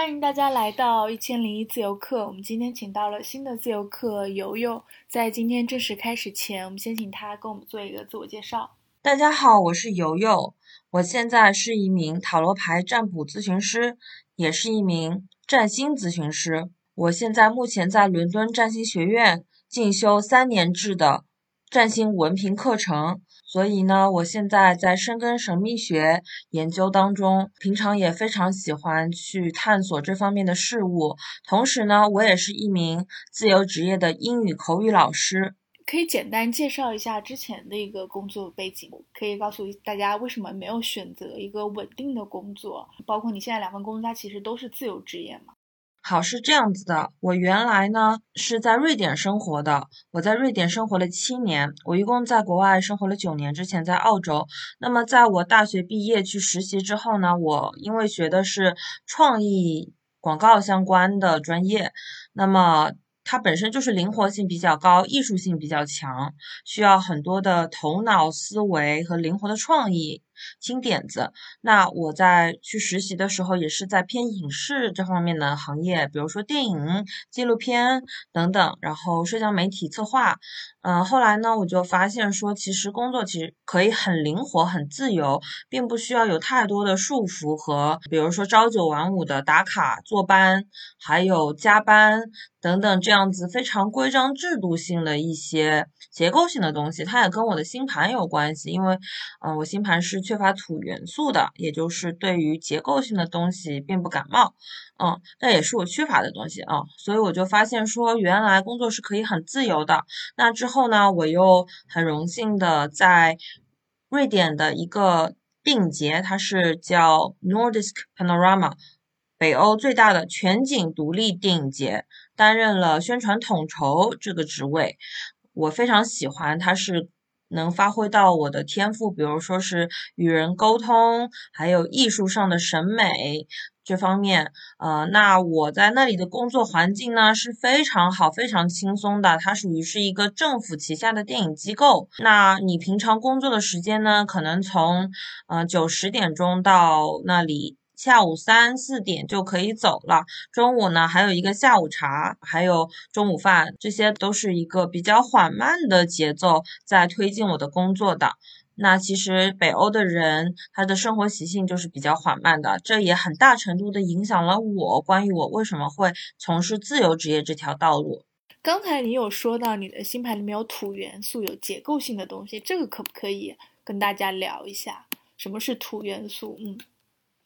欢迎大家来到一千零一自由课。我们今天请到了新的自由课游游。在今天正式开始前，我们先请他跟我们做一个自我介绍。大家好，我是游游，我现在是一名塔罗牌占卜咨询师，也是一名占星咨询师。我现在目前在伦敦占星学院进修三年制的占星文凭课程。所以呢，我现在在深耕神秘学研究当中，平常也非常喜欢去探索这方面的事物。同时呢，我也是一名自由职业的英语口语老师。可以简单介绍一下之前的一个工作背景，可以告诉大家为什么没有选择一个稳定的工作，包括你现在两份工作，它其实都是自由职业嘛。好，是这样子的，我原来呢是在瑞典生活的，我在瑞典生活了七年，我一共在国外生活了九年，之前在澳洲。那么在我大学毕业去实习之后呢，我因为学的是创意广告相关的专业，那么。它本身就是灵活性比较高，艺术性比较强，需要很多的头脑思维和灵活的创意、新点子。那我在去实习的时候，也是在偏影视这方面的行业，比如说电影、纪录片等等，然后社交媒体策划。嗯，后来呢，我就发现说，其实工作其实可以很灵活、很自由，并不需要有太多的束缚和，比如说朝九晚五的打卡坐班，还有加班等等这样子非常规章制度性的一些结构性的东西。它也跟我的星盘有关系，因为，嗯，我星盘是缺乏土元素的，也就是对于结构性的东西并不感冒。嗯，那也是我缺乏的东西啊，所以我就发现说，原来工作是可以很自由的。那之后呢，我又很荣幸的在瑞典的一个电影节，它是叫 Nordisk Panorama，北欧最大的全景独立电影节，担任了宣传统筹这个职位。我非常喜欢，它是能发挥到我的天赋，比如说是与人沟通，还有艺术上的审美。这方面，呃，那我在那里的工作环境呢是非常好、非常轻松的。它属于是一个政府旗下的电影机构。那你平常工作的时间呢，可能从呃九十点钟到那里下午三四点就可以走了。中午呢还有一个下午茶，还有中午饭，这些都是一个比较缓慢的节奏在推进我的工作的。那其实北欧的人，他的生活习性就是比较缓慢的，这也很大程度的影响了我关于我为什么会从事自由职业这条道路。刚才你有说到你的星盘里面有土元素，有结构性的东西，这个可不可以跟大家聊一下？什么是土元素？嗯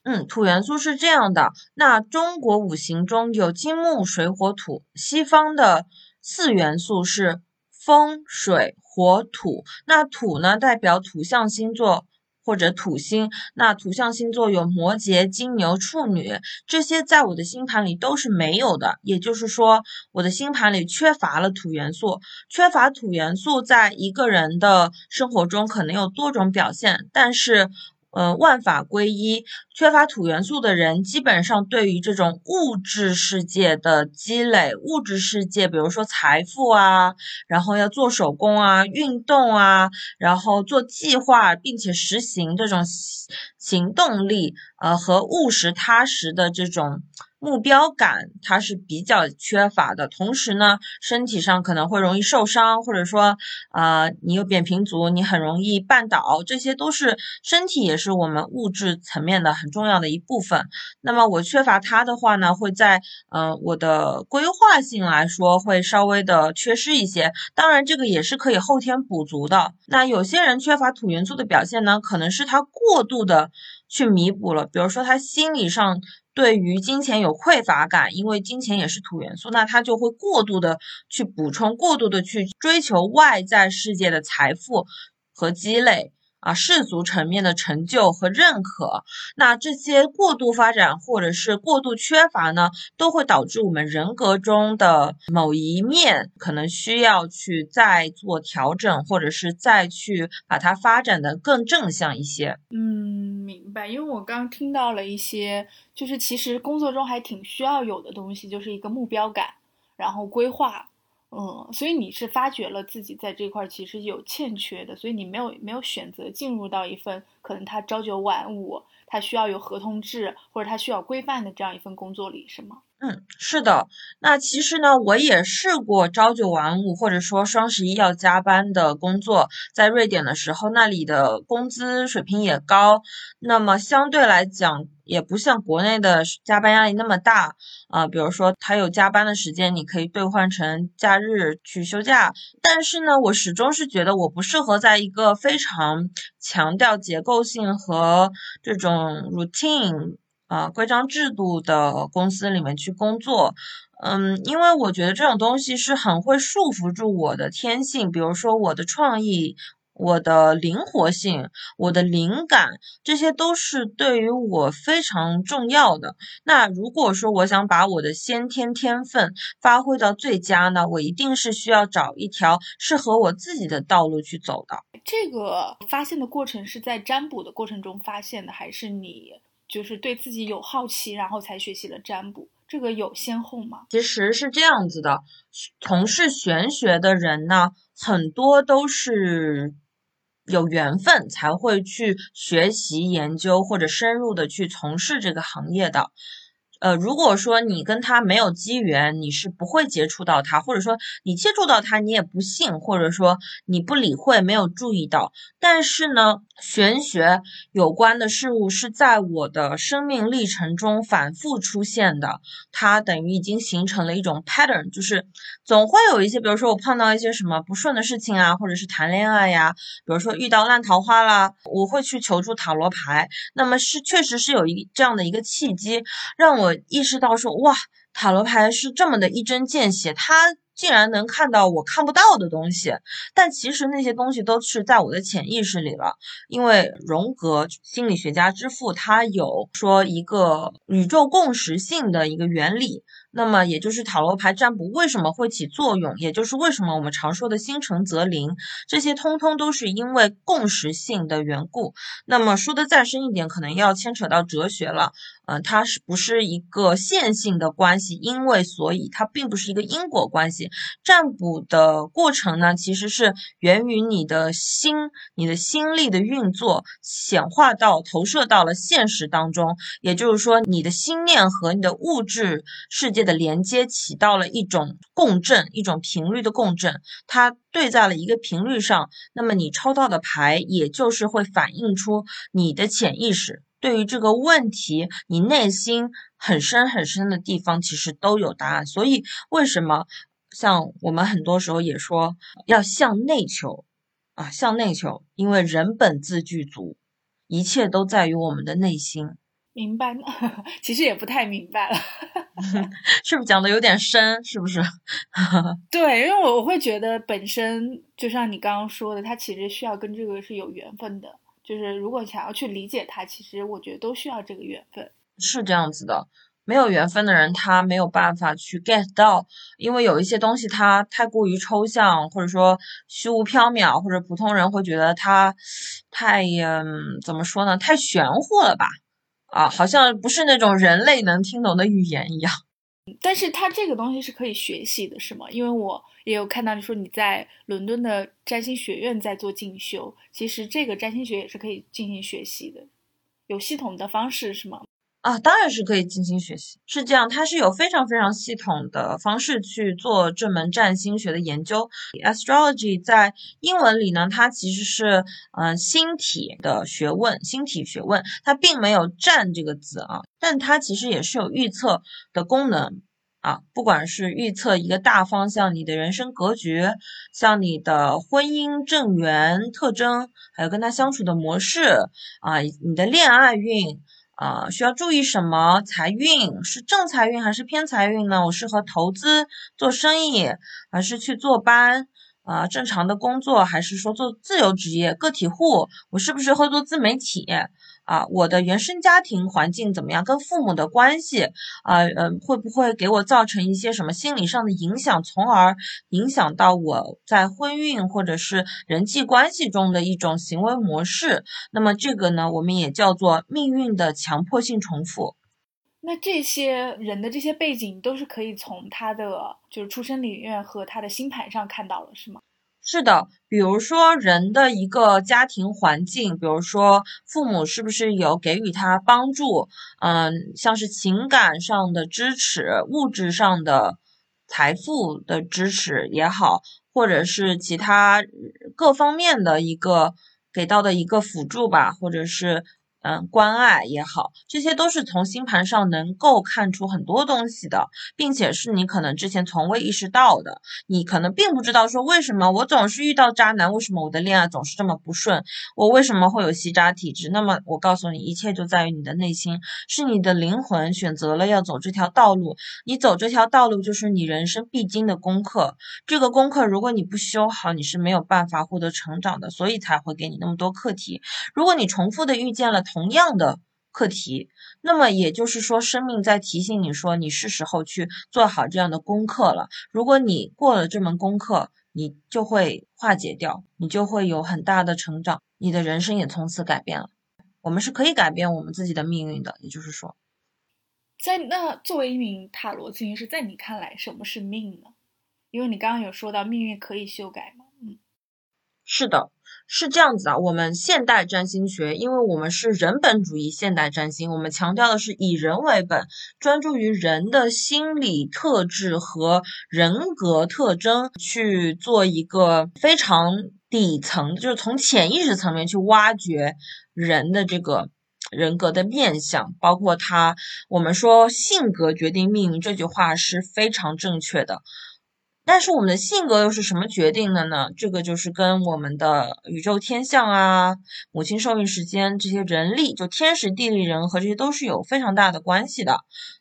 嗯，土元素是这样的，那中国五行中有金木水火土，西方的四元素是风水。火土，那土呢代表土象星座或者土星，那土象星座有摩羯、金牛、处女，这些在我的星盘里都是没有的，也就是说我的星盘里缺乏了土元素。缺乏土元素，在一个人的生活中可能有多种表现，但是。呃，万法归一，缺乏土元素的人，基本上对于这种物质世界的积累，物质世界，比如说财富啊，然后要做手工啊，运动啊，然后做计划并且实行这种行动力，呃，和务实踏实的这种。目标感它是比较缺乏的，同时呢，身体上可能会容易受伤，或者说，呃，你有扁平足，你很容易绊倒，这些都是身体也是我们物质层面的很重要的一部分。那么我缺乏它的话呢，会在嗯我的规划性来说会稍微的缺失一些。当然，这个也是可以后天补足的。那有些人缺乏土元素的表现呢，可能是他过度的去弥补了，比如说他心理上。对于金钱有匮乏感，因为金钱也是土元素，那他就会过度的去补充，过度的去追求外在世界的财富和积累。啊，世俗层面的成就和认可，那这些过度发展或者是过度缺乏呢，都会导致我们人格中的某一面可能需要去再做调整，或者是再去把它发展的更正向一些。嗯，明白。因为我刚听到了一些，就是其实工作中还挺需要有的东西，就是一个目标感，然后规划。嗯，所以你是发觉了自己在这块其实有欠缺的，所以你没有没有选择进入到一份可能他朝九晚五，他需要有合同制或者他需要规范的这样一份工作里，是吗？嗯，是的。那其实呢，我也试过朝九晚五，或者说双十一要加班的工作。在瑞典的时候，那里的工资水平也高，那么相对来讲，也不像国内的加班压力那么大啊。比如说，他有加班的时间，你可以兑换成假日去休假。但是呢，我始终是觉得我不适合在一个非常强调结构性和这种 routine。啊，规章制度的公司里面去工作，嗯，因为我觉得这种东西是很会束缚住我的天性，比如说我的创意、我的灵活性、我的灵感，这些都是对于我非常重要的。那如果说我想把我的先天天分发挥到最佳呢，我一定是需要找一条适合我自己的道路去走的。这个发现的过程是在占卜的过程中发现的，还是你？就是对自己有好奇，然后才学习了占卜，这个有先后吗？其实是这样子的，从事玄学的人呢，很多都是有缘分才会去学习研究或者深入的去从事这个行业的。呃，如果说你跟他没有机缘，你是不会接触到他，或者说你接触到他，你也不信，或者说你不理会，没有注意到。但是呢，玄学有关的事物是在我的生命历程中反复出现的，它等于已经形成了一种 pattern，就是总会有一些，比如说我碰到一些什么不顺的事情啊，或者是谈恋爱呀，比如说遇到烂桃花啦，我会去求助塔罗牌。那么是确实是有一这样的一个契机，让我。意识到说哇，塔罗牌是这么的一针见血，它竟然能看到我看不到的东西。但其实那些东西都是在我的潜意识里了，因为荣格心理学家之父他有说一个宇宙共识性的一个原理。那么，也就是塔罗牌占卜为什么会起作用，也就是为什么我们常说的心诚则灵，这些通通都是因为共识性的缘故。那么说的再深一点，可能要牵扯到哲学了。嗯，它是不是一个线性的关系？因为所以它并不是一个因果关系。占卜的过程呢，其实是源于你的心，你的心力的运作显化到投射到了现实当中。也就是说，你的心念和你的物质世界。的连接起到了一种共振，一种频率的共振，它对在了一个频率上，那么你抽到的牌，也就是会反映出你的潜意识对于这个问题，你内心很深很深的地方其实都有答案。所以为什么像我们很多时候也说要向内求啊，向内求，因为人本自具足，一切都在于我们的内心。明白呢，其实也不太明白了，是不是讲的有点深？是不是？对，因为我我会觉得本身就像你刚刚说的，它其实需要跟这个是有缘分的。就是如果想要去理解它，其实我觉得都需要这个缘分。是这样子的，没有缘分的人他没有办法去 get 到，因为有一些东西它太过于抽象，或者说虚无缥缈，或者普通人会觉得它太嗯怎么说呢？太玄乎了吧？啊，好像不是那种人类能听懂的语言一样。但是它这个东西是可以学习的，是吗？因为我也有看到你说你在伦敦的占星学院在做进修，其实这个占星学也是可以进行学习的，有系统的方式，是吗？啊，当然是可以进行学习，是这样，它是有非常非常系统的方式去做这门占星学的研究。Astrology 在英文里呢，它其实是嗯星体的学问，星体学问，它并没有占这个字啊，但它其实也是有预测的功能啊，不管是预测一个大方向，你的人生格局，像你的婚姻正缘特征，还有跟他相处的模式啊，你的恋爱运。啊，需要注意什么？财运是正财运还是偏财运呢？我适合投资、做生意，还是去坐班？啊，正常的工作，还是说做自由职业、个体户？我是不是会做自媒体？啊，我的原生家庭环境怎么样？跟父母的关系啊，嗯，会不会给我造成一些什么心理上的影响，从而影响到我在婚运或者是人际关系中的一种行为模式？那么这个呢，我们也叫做命运的强迫性重复。那这些人的这些背景都是可以从他的就是出生领域和他的星盘上看到了，是吗？是的，比如说人的一个家庭环境，比如说父母是不是有给予他帮助，嗯，像是情感上的支持、物质上的财富的支持也好，或者是其他各方面的一个给到的一个辅助吧，或者是。嗯，关爱也好，这些都是从星盘上能够看出很多东西的，并且是你可能之前从未意识到的。你可能并不知道说为什么我总是遇到渣男，为什么我的恋爱总是这么不顺，我为什么会有吸渣体质？那么我告诉你，一切就在于你的内心，是你的灵魂选择了要走这条道路。你走这条道路就是你人生必经的功课。这个功课如果你不修好，你是没有办法获得成长的，所以才会给你那么多课题。如果你重复的遇见了。同样的课题，那么也就是说，生命在提醒你说，你是时候去做好这样的功课了。如果你过了这门功课，你就会化解掉，你就会有很大的成长，你的人生也从此改变了。我们是可以改变我们自己的命运的，也就是说，在那作为一名塔罗咨询师，在你看来，什么是命呢？因为你刚刚有说到命运可以修改嘛？嗯，是的。是这样子啊，我们现代占星学，因为我们是人本主义现代占星，我们强调的是以人为本，专注于人的心理特质和人格特征去做一个非常底层，就是从潜意识层面去挖掘人的这个人格的面相，包括他，我们说性格决定命运这句话是非常正确的。但是我们的性格又是什么决定的呢？这个就是跟我们的宇宙天象啊、母亲受孕时间这些人力，就天时地利人和这些都是有非常大的关系的。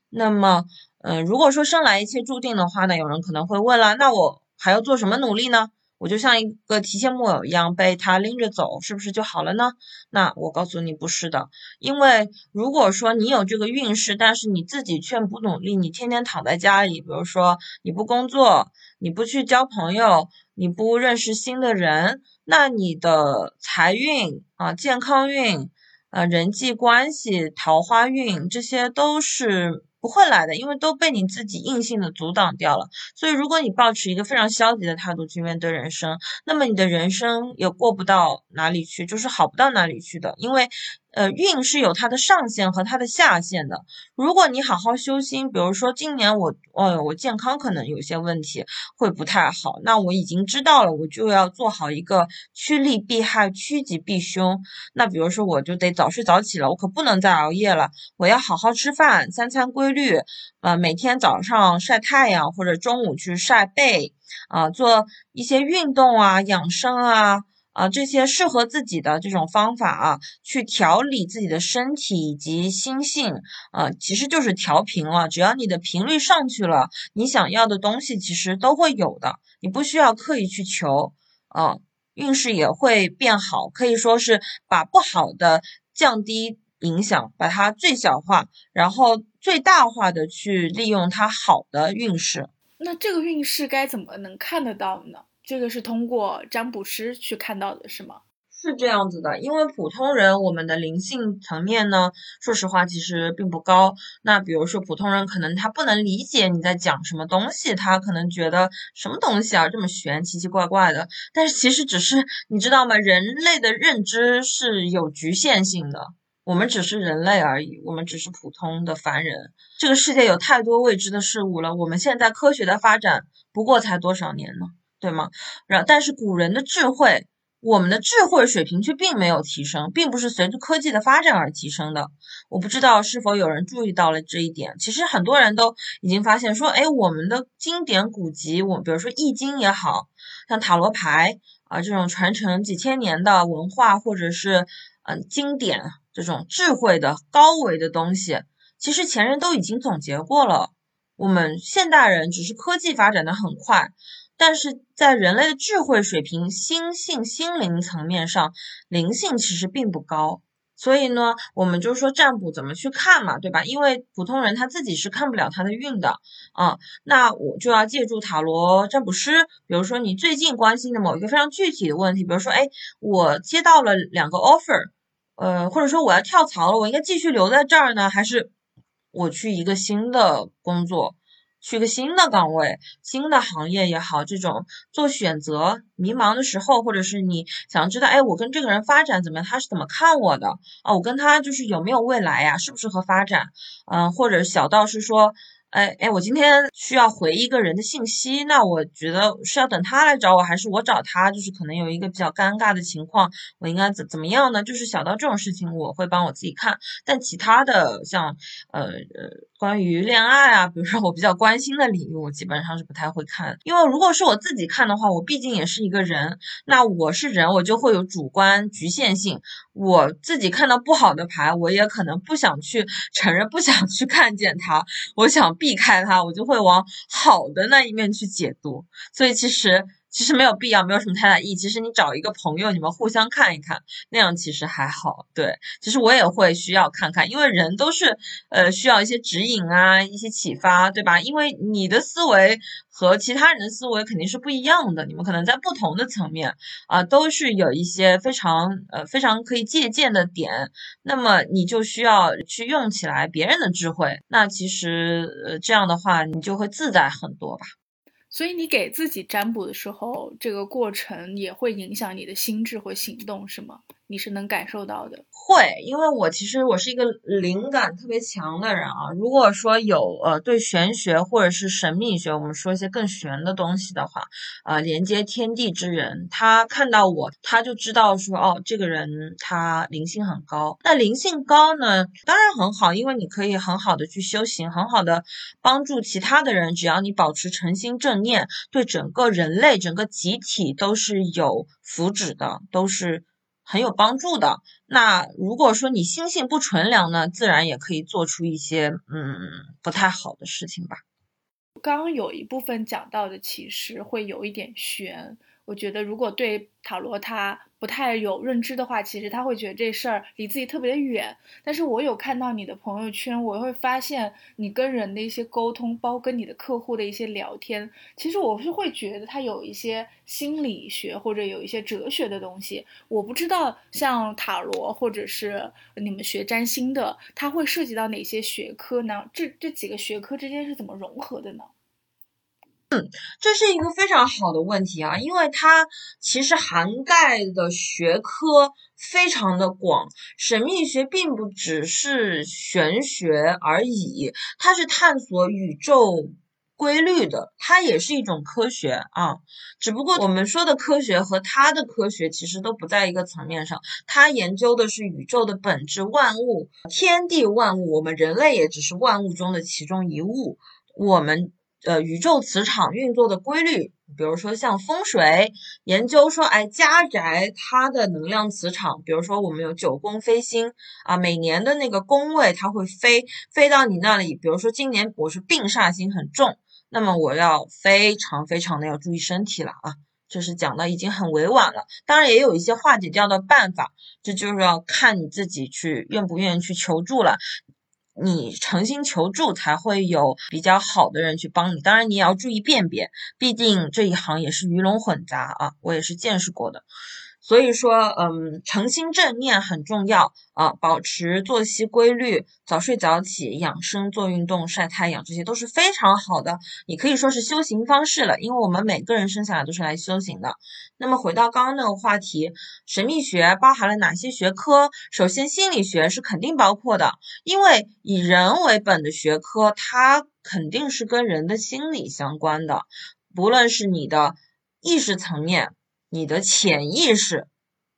那么，嗯，如果说生来一切注定的话呢，有人可能会问了，那我还要做什么努力呢？我就像一个提线木偶一样被他拎着走，是不是就好了呢？那我告诉你不是的，因为如果说你有这个运势，但是你自己却不努力，你天天躺在家里，比如说你不工作，你不去交朋友，你不认识新的人，那你的财运啊、健康运啊、人际关系、桃花运，这些都是。不会来的，因为都被你自己硬性的阻挡掉了。所以，如果你保持一个非常消极的态度去面对人生，那么你的人生也过不到哪里去，就是好不到哪里去的，因为。呃，运是有它的上限和它的下限的。如果你好好修心，比如说今年我，哦，我健康可能有些问题，会不太好，那我已经知道了，我就要做好一个趋利避害、趋吉避凶。那比如说，我就得早睡早起了，我可不能再熬夜了，我要好好吃饭，三餐规律，呃，每天早上晒太阳或者中午去晒背，啊，做一些运动啊，养生啊。啊，这些适合自己的这种方法啊，去调理自己的身体以及心性，啊，其实就是调频了。只要你的频率上去了，你想要的东西其实都会有的，你不需要刻意去求，啊，运势也会变好，可以说是把不好的降低影响，把它最小化，然后最大化的去利用它好的运势。那这个运势该怎么能看得到呢？这个是通过占卜师去看到的，是吗？是这样子的，因为普通人我们的灵性层面呢，说实话其实并不高。那比如说普通人可能他不能理解你在讲什么东西，他可能觉得什么东西啊这么玄，奇奇怪怪的。但是其实只是你知道吗？人类的认知是有局限性的，我们只是人类而已，我们只是普通的凡人。这个世界有太多未知的事物了，我们现在科学的发展不过才多少年呢？对吗？然但是古人的智慧，我们的智慧水平却并没有提升，并不是随着科技的发展而提升的。我不知道是否有人注意到了这一点。其实很多人都已经发现说，哎，我们的经典古籍，我比如说《易经》也好像塔罗牌啊这种传承几千年的文化，或者是嗯经典这种智慧的高维的东西，其实前人都已经总结过了。我们现代人只是科技发展的很快。但是在人类的智慧水平、心性、心灵层面上，灵性其实并不高。所以呢，我们就是说占卜怎么去看嘛，对吧？因为普通人他自己是看不了他的运的啊，那我就要借助塔罗占卜师。比如说你最近关心的某一个非常具体的问题，比如说，哎，我接到了两个 offer，呃，或者说我要跳槽了，我应该继续留在这儿呢，还是我去一个新的工作？去个新的岗位、新的行业也好，这种做选择迷茫的时候，或者是你想知道，哎，我跟这个人发展怎么样？他是怎么看我的？啊，我跟他就是有没有未来呀？适不适合发展？嗯，或者小到是说。哎哎，我今天需要回一个人的信息，那我觉得是要等他来找我，还是我找他？就是可能有一个比较尴尬的情况，我应该怎怎么样呢？就是小到这种事情，我会帮我自己看。但其他的像呃呃关于恋爱啊，比如说我比较关心的领域，我基本上是不太会看。因为如果是我自己看的话，我毕竟也是一个人，那我是人，我就会有主观局限性。我自己看到不好的牌，我也可能不想去承认，不想去看见它，我想避开它，我就会往好的那一面去解读。所以其实。其实没有必要，没有什么太大意义。其实你找一个朋友，你们互相看一看，那样其实还好。对，其实我也会需要看看，因为人都是呃需要一些指引啊，一些启发，对吧？因为你的思维和其他人的思维肯定是不一样的，你们可能在不同的层面啊，都是有一些非常呃非常可以借鉴的点。那么你就需要去用起来别人的智慧，那其实呃这样的话，你就会自在很多吧。所以你给自己占卜的时候，这个过程也会影响你的心智或行动，是吗？你是能感受到的。会，因为我其实我是一个灵感特别强的人啊。如果说有呃对玄学或者是神秘学，我们说一些更玄的东西的话，呃，连接天地之人，他看到我，他就知道说哦，这个人他灵性很高。那灵性高呢，当然很好，因为你可以很好的去修行，很好的帮助其他的人。只要你保持诚心正念，对整个人类、整个集体都是有福祉的，都是。很有帮助的。那如果说你心性不纯良呢，自然也可以做出一些嗯不太好的事情吧。刚刚有一部分讲到的，其实会有一点悬。我觉得如果对塔罗它。不太有认知的话，其实他会觉得这事儿离自己特别的远。但是我有看到你的朋友圈，我会发现你跟人的一些沟通，包括跟你的客户的一些聊天，其实我是会觉得他有一些心理学或者有一些哲学的东西。我不知道像塔罗或者是你们学占星的，它会涉及到哪些学科呢？这这几个学科之间是怎么融合的呢？这是一个非常好的问题啊，因为它其实涵盖的学科非常的广。神秘学并不只是玄学而已，它是探索宇宙规律的，它也是一种科学啊。只不过我们说的科学和它的科学其实都不在一个层面上，它研究的是宇宙的本质，万物、天地万物，我们人类也只是万物中的其中一物，我们。呃，宇宙磁场运作的规律，比如说像风水研究说，哎，家宅它的能量磁场，比如说我们有九宫飞星啊，每年的那个宫位它会飞飞到你那里，比如说今年我是病煞星很重，那么我要非常非常的要注意身体了啊，这是讲的已经很委婉了，当然也有一些化解掉的办法，这就是要看你自己去愿不愿意去求助了。你诚心求助，才会有比较好的人去帮你。当然，你也要注意辨别，毕竟这一行也是鱼龙混杂啊，我也是见识过的。所以说，嗯，诚心正念很重要啊，保持作息规律，早睡早起，养生，做运动，晒太阳，这些都是非常好的。你可以说是修行方式了，因为我们每个人生下来都是来修行的。那么回到刚刚那个话题，神秘学包含了哪些学科？首先，心理学是肯定包括的，因为以人为本的学科，它肯定是跟人的心理相关的，不论是你的意识层面。你的潜意识，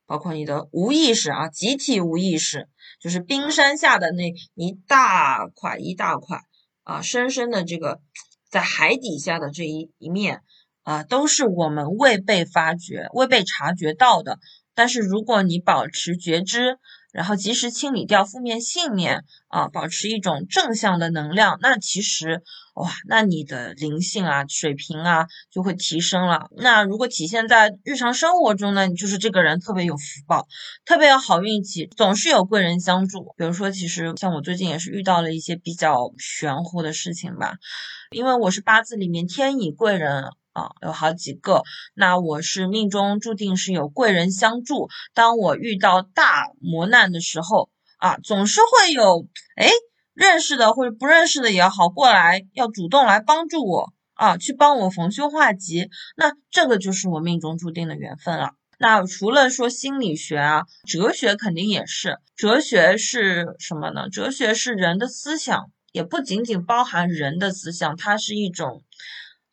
包括你的无意识啊，集体无意识，就是冰山下的那一大块一大块啊，深深的这个在海底下的这一一面啊，都是我们未被发掘、未被察觉到的。但是如果你保持觉知，然后及时清理掉负面信念啊，保持一种正向的能量，那其实哇，那你的灵性啊、水平啊就会提升了。那如果体现在日常生活中呢，你就是这个人特别有福报，特别有好运气，总是有贵人相助。比如说，其实像我最近也是遇到了一些比较玄乎的事情吧，因为我是八字里面天乙贵人。啊，有好几个。那我是命中注定是有贵人相助。当我遇到大磨难的时候，啊，总是会有，哎，认识的或者不认识的也好，过来要主动来帮助我啊，去帮我逢凶化吉，那这个就是我命中注定的缘分了。那除了说心理学啊，哲学肯定也是。哲学是什么呢？哲学是人的思想，也不仅仅包含人的思想，它是一种。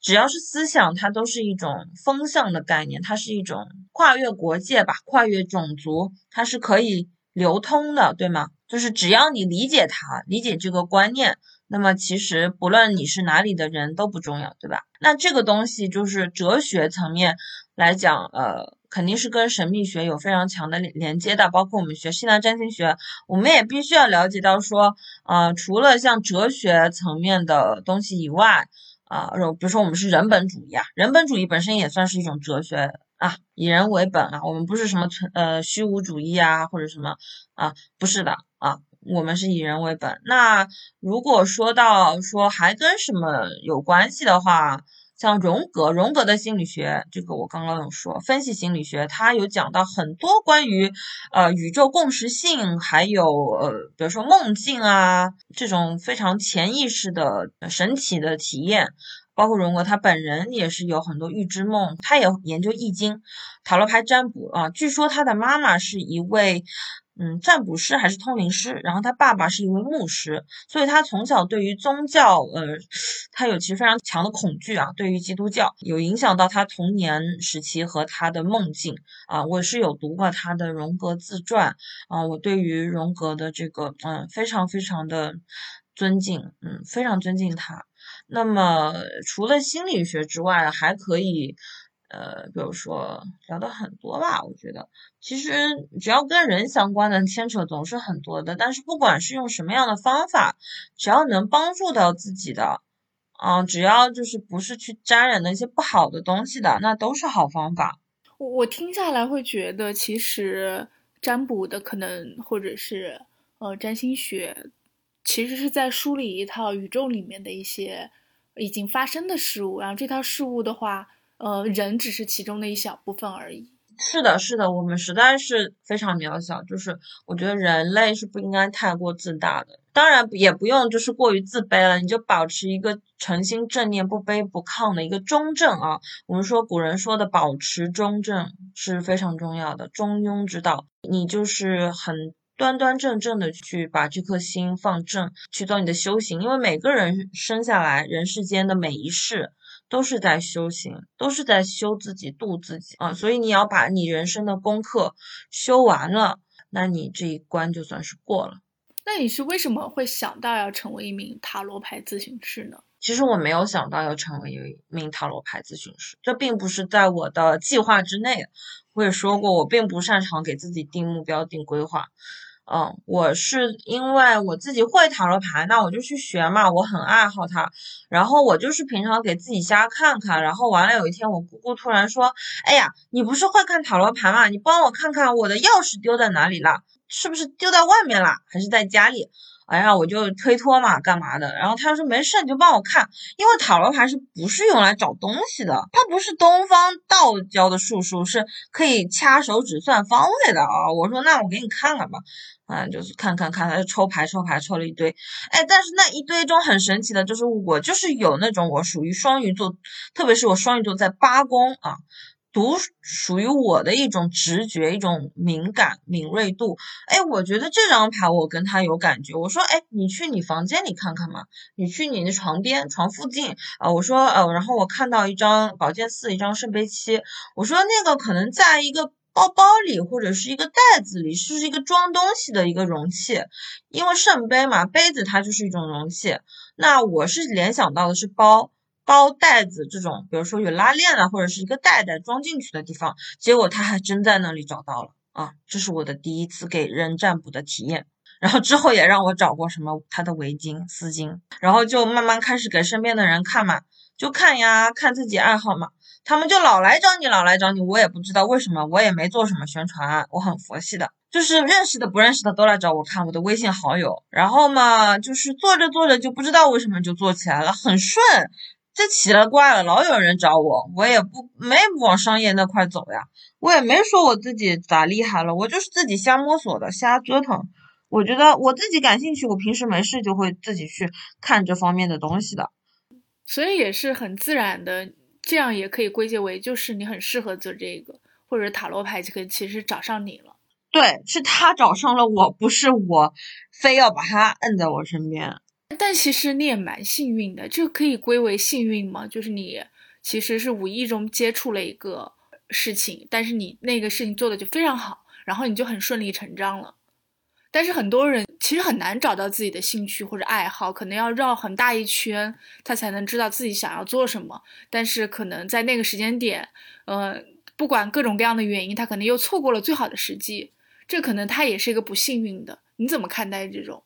只要是思想，它都是一种风向的概念，它是一种跨越国界吧，跨越种族，它是可以流通的，对吗？就是只要你理解它，理解这个观念，那么其实不论你是哪里的人都不重要，对吧？那这个东西就是哲学层面来讲，呃，肯定是跟神秘学有非常强的连接的。包括我们学西南占星学，我们也必须要了解到说，呃，除了像哲学层面的东西以外。啊，比如说我们是人本主义啊，人本主义本身也算是一种哲学啊，以人为本啊，我们不是什么存呃虚无主义啊，或者什么啊，不是的啊，我们是以人为本。那如果说到说还跟什么有关系的话，像荣格，荣格的心理学，这个我刚刚有说，分析心理学，它有讲到很多关于呃宇宙共识性，还有呃比如说梦境啊这种非常潜意识的神奇的体验，包括荣格他本人也是有很多预知梦，他也研究易经、塔罗牌占卜啊，据说他的妈妈是一位。嗯，占卜师还是通灵师，然后他爸爸是一位牧师，所以他从小对于宗教，呃，他有其实非常强的恐惧啊。对于基督教，有影响到他童年时期和他的梦境啊。我是有读过他的荣格自传啊，我对于荣格的这个，嗯，非常非常的尊敬，嗯，非常尊敬他。那么除了心理学之外，还可以。呃，比如说聊的很多吧，我觉得其实只要跟人相关的牵扯总是很多的，但是不管是用什么样的方法，只要能帮助到自己的，啊，只要就是不是去沾染那些不好的东西的，那都是好方法。我我听下来会觉得，其实占卜的可能或者是呃占星学，其实是在梳理一套宇宙里面的一些已经发生的事物，然后这套事物的话。呃，人只是其中的一小部分而已。是的，是的，我们实在是非常渺小。就是我觉得人类是不应该太过自大的，当然也不用就是过于自卑了。你就保持一个诚心正念、不卑不亢的一个中正啊。我们说古人说的保持中正是非常重要的，中庸之道。你就是很端端正正的去把这颗心放正，去做你的修行。因为每个人生下来，人世间的每一世。都是在修行，都是在修自己、度自己啊！所以你要把你人生的功课修完了，那你这一关就算是过了。那你是为什么会想到要成为一名塔罗牌咨询师呢？其实我没有想到要成为一名塔罗牌咨询师，这并不是在我的计划之内。我也说过，我并不擅长给自己定目标、定规划。嗯，我是因为我自己会塔罗牌，那我就去学嘛，我很爱好它。然后我就是平常给自己瞎看看，然后完了有一天我姑姑突然说：“哎呀，你不是会看塔罗牌吗？你帮我看看我的钥匙丢在哪里了？是不是丢在外面了，还是在家里？”哎呀，我就推脱嘛，干嘛的？然后他说没事，你就帮我看，因为塔罗牌是不是用来找东西的？它不是东方道教的术数，是可以掐手指算方位的啊！我说那我给你看看吧，啊，就是看看看，他就抽牌抽牌抽了一堆，哎，但是那一堆中很神奇的就是我就是有那种我属于双鱼座，特别是我双鱼座在八宫啊。独属于我的一种直觉，一种敏感敏锐度。哎，我觉得这张牌我跟他有感觉。我说，哎，你去你房间里看看嘛，你去你的床边、床附近啊。我说，呃，然后我看到一张宝剑四，一张圣杯七。我说那个可能在一个包包里或者是一个袋子里，是一个装东西的一个容器。因为圣杯嘛，杯子它就是一种容器。那我是联想到的是包。包袋子这种，比如说有拉链啊，或者是一个袋袋装进去的地方，结果他还真在那里找到了啊！这是我的第一次给人占卜的体验。然后之后也让我找过什么他的围巾、丝巾，然后就慢慢开始给身边的人看嘛，就看呀，看自己爱好嘛。他们就老来找你，老来找你，我也不知道为什么，我也没做什么宣传，我很佛系的，就是认识的、不认识的都来找我看我的微信好友。然后嘛，就是做着做着就不知道为什么就做起来了，很顺。这奇了怪了，老有人找我，我也不没往商业那块走呀，我也没说我自己咋厉害了，我就是自己瞎摸索的，瞎折腾。我觉得我自己感兴趣，我平时没事就会自己去看这方面的东西的。所以也是很自然的，这样也可以归结为就是你很适合做这个，或者塔罗牌就可以其实找上你了。对，是他找上了我，不是我非要把他摁在我身边。但其实你也蛮幸运的，这可以归为幸运吗？就是你其实是无意中接触了一个事情，但是你那个事情做的就非常好，然后你就很顺理成章了。但是很多人其实很难找到自己的兴趣或者爱好，可能要绕很大一圈，他才能知道自己想要做什么。但是可能在那个时间点，呃，不管各种各样的原因，他可能又错过了最好的时机，这可能他也是一个不幸运的。你怎么看待这种？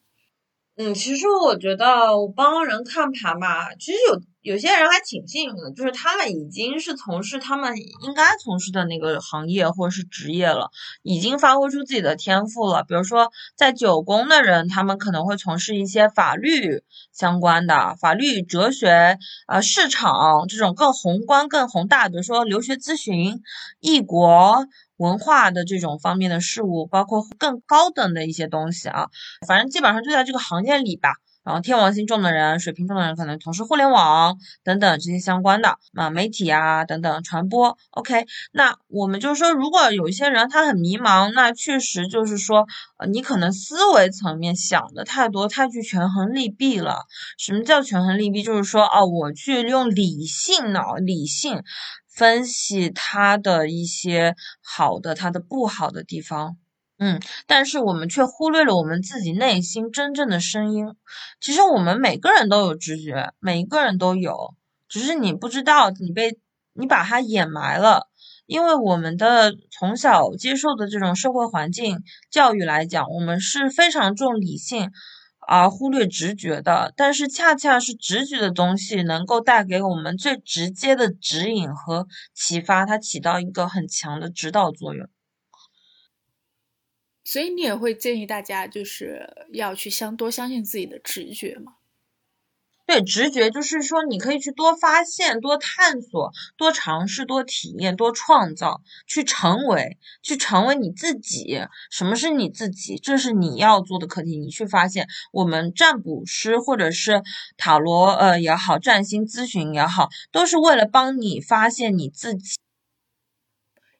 嗯，其实我觉得我帮人看盘吧，其实有有些人还挺幸运的，就是他们已经是从事他们应该从事的那个行业或者是职业了，已经发挥出自己的天赋了。比如说在九宫的人，他们可能会从事一些法律相关的、法律、哲学、啊市场这种更宏观、更宏大，比如说留学咨询、异国。文化的这种方面的事物，包括更高等的一些东西啊，反正基本上就在这个行业里吧。然后天王星重的人、水瓶重的人可能从事互联网等等这些相关的啊，媒体啊等等传播。OK，那我们就是说，如果有一些人他很迷茫，那确实就是说，呃，你可能思维层面想的太多，太去权衡利弊了。什么叫权衡利弊？就是说，哦，我去用理性脑、理性。分析他的一些好的，他的不好的地方，嗯，但是我们却忽略了我们自己内心真正的声音。其实我们每个人都有直觉，每一个人都有，只是你不知道，你被你把它掩埋了。因为我们的从小接受的这种社会环境教育来讲，我们是非常重理性。而忽略直觉的，但是恰恰是直觉的东西能够带给我们最直接的指引和启发，它起到一个很强的指导作用。所以你也会建议大家，就是要去相多相信自己的直觉吗？对，直觉就是说，你可以去多发现、多探索、多尝试、多体验、多创造，去成为，去成为你自己。什么是你自己？这是你要做的课题。你去发现，我们占卜师或者是塔罗呃也好，占星咨询也好，都是为了帮你发现你自己。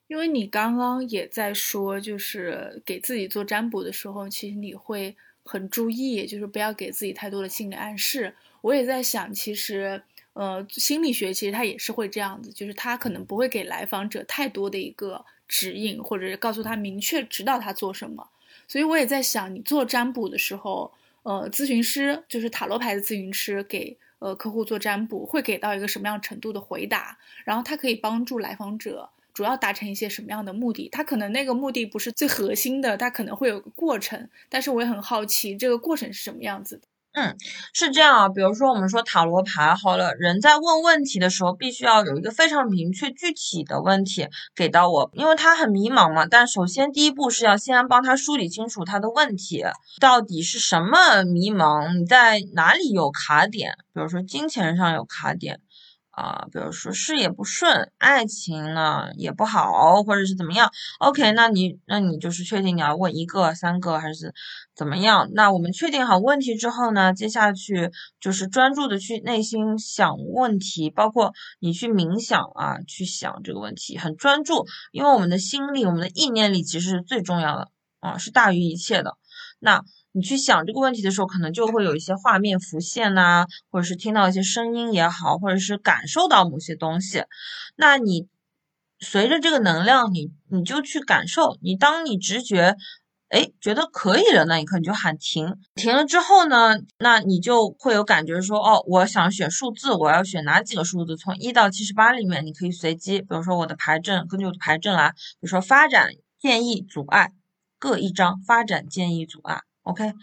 因为你刚刚也在说，就是给自己做占卜的时候，其实你会很注意，就是不要给自己太多的心理暗示。我也在想，其实，呃，心理学其实它也是会这样子，就是他可能不会给来访者太多的一个指引，或者是告诉他明确指导他做什么。所以我也在想，你做占卜的时候，呃，咨询师就是塔罗牌的咨询师给呃客户做占卜，会给到一个什么样程度的回答？然后他可以帮助来访者主要达成一些什么样的目的？他可能那个目的不是最核心的，他可能会有个过程，但是我也很好奇这个过程是什么样子的。嗯，是这样啊。比如说，我们说塔罗牌好了，人在问问题的时候，必须要有一个非常明确具体的问题给到我，因为他很迷茫嘛。但首先第一步是要先帮他梳理清楚他的问题到底是什么迷茫，你在哪里有卡点？比如说金钱上有卡点。啊，比如说事业不顺，爱情呢也不好，或者是怎么样？OK，那你那你就是确定你要问一个、三个还是怎么样？那我们确定好问题之后呢，接下去就是专注的去内心想问题，包括你去冥想啊，去想这个问题，很专注，因为我们的心力、我们的意念力其实是最重要的啊，是大于一切的。那。你去想这个问题的时候，可能就会有一些画面浮现呐，或者是听到一些声音也好，或者是感受到某些东西。那你随着这个能量，你你就去感受。你当你直觉，哎，觉得可以了，那一刻你就喊停。停了之后呢，那你就会有感觉说，哦，我想选数字，我要选哪几个数字？从一到七十八里面，你可以随机，比如说我的牌阵，根据我的牌阵来，比如说发展、建议、阻碍，各一张。发展、建议、阻碍。OK，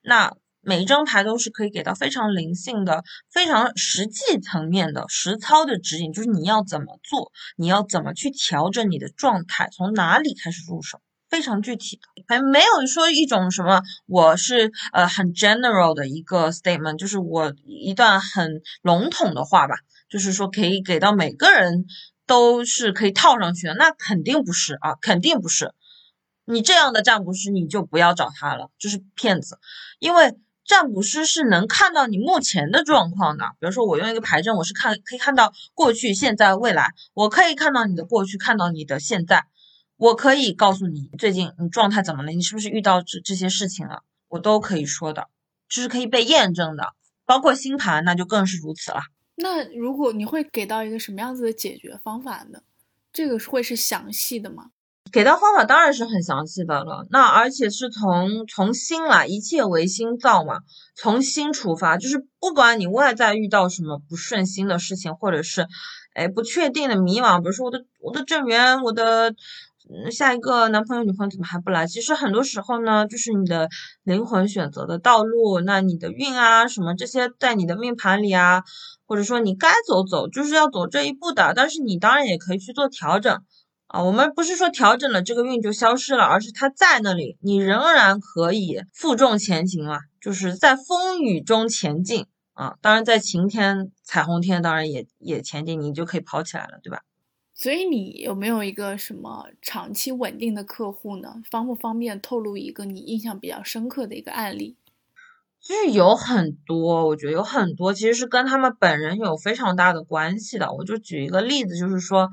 那每一张牌都是可以给到非常灵性的、非常实际层面的实操的指引，就是你要怎么做，你要怎么去调整你的状态，从哪里开始入手，非常具体的，还没有说一种什么，我是呃很 general 的一个 statement，就是我一段很笼统的话吧，就是说可以给到每个人都是可以套上去的，那肯定不是啊，肯定不是。你这样的占卜师你就不要找他了，就是骗子，因为占卜师是能看到你目前的状况的。比如说我用一个牌阵，我是看可以看到过去、现在、未来，我可以看到你的过去，看到你的现在，我可以告诉你最近你状态怎么了，你是不是遇到这这些事情了，我都可以说的，这是可以被验证的。包括星盘，那就更是如此了。那如果你会给到一个什么样子的解决方法呢？这个会是详细的吗？给到方法当然是很详细的了。那而且是从从心来，一切唯心造嘛，从心出发，就是不管你外在遇到什么不顺心的事情，或者是哎不确定的迷茫，比如说我的我的正缘，我的。下一个男朋友女朋友怎么还不来？其实很多时候呢，就是你的灵魂选择的道路，那你的运啊什么这些，在你的命盘里啊，或者说你该走走，就是要走这一步的。但是你当然也可以去做调整啊。我们不是说调整了这个运就消失了，而是它在那里，你仍然可以负重前行啊，就是在风雨中前进啊。当然在晴天彩虹天，当然也也前进，你就可以跑起来了，对吧？所以你有没有一个什么长期稳定的客户呢？方不方便透露一个你印象比较深刻的一个案例？就是有很多，我觉得有很多其实是跟他们本人有非常大的关系的。我就举一个例子，就是说。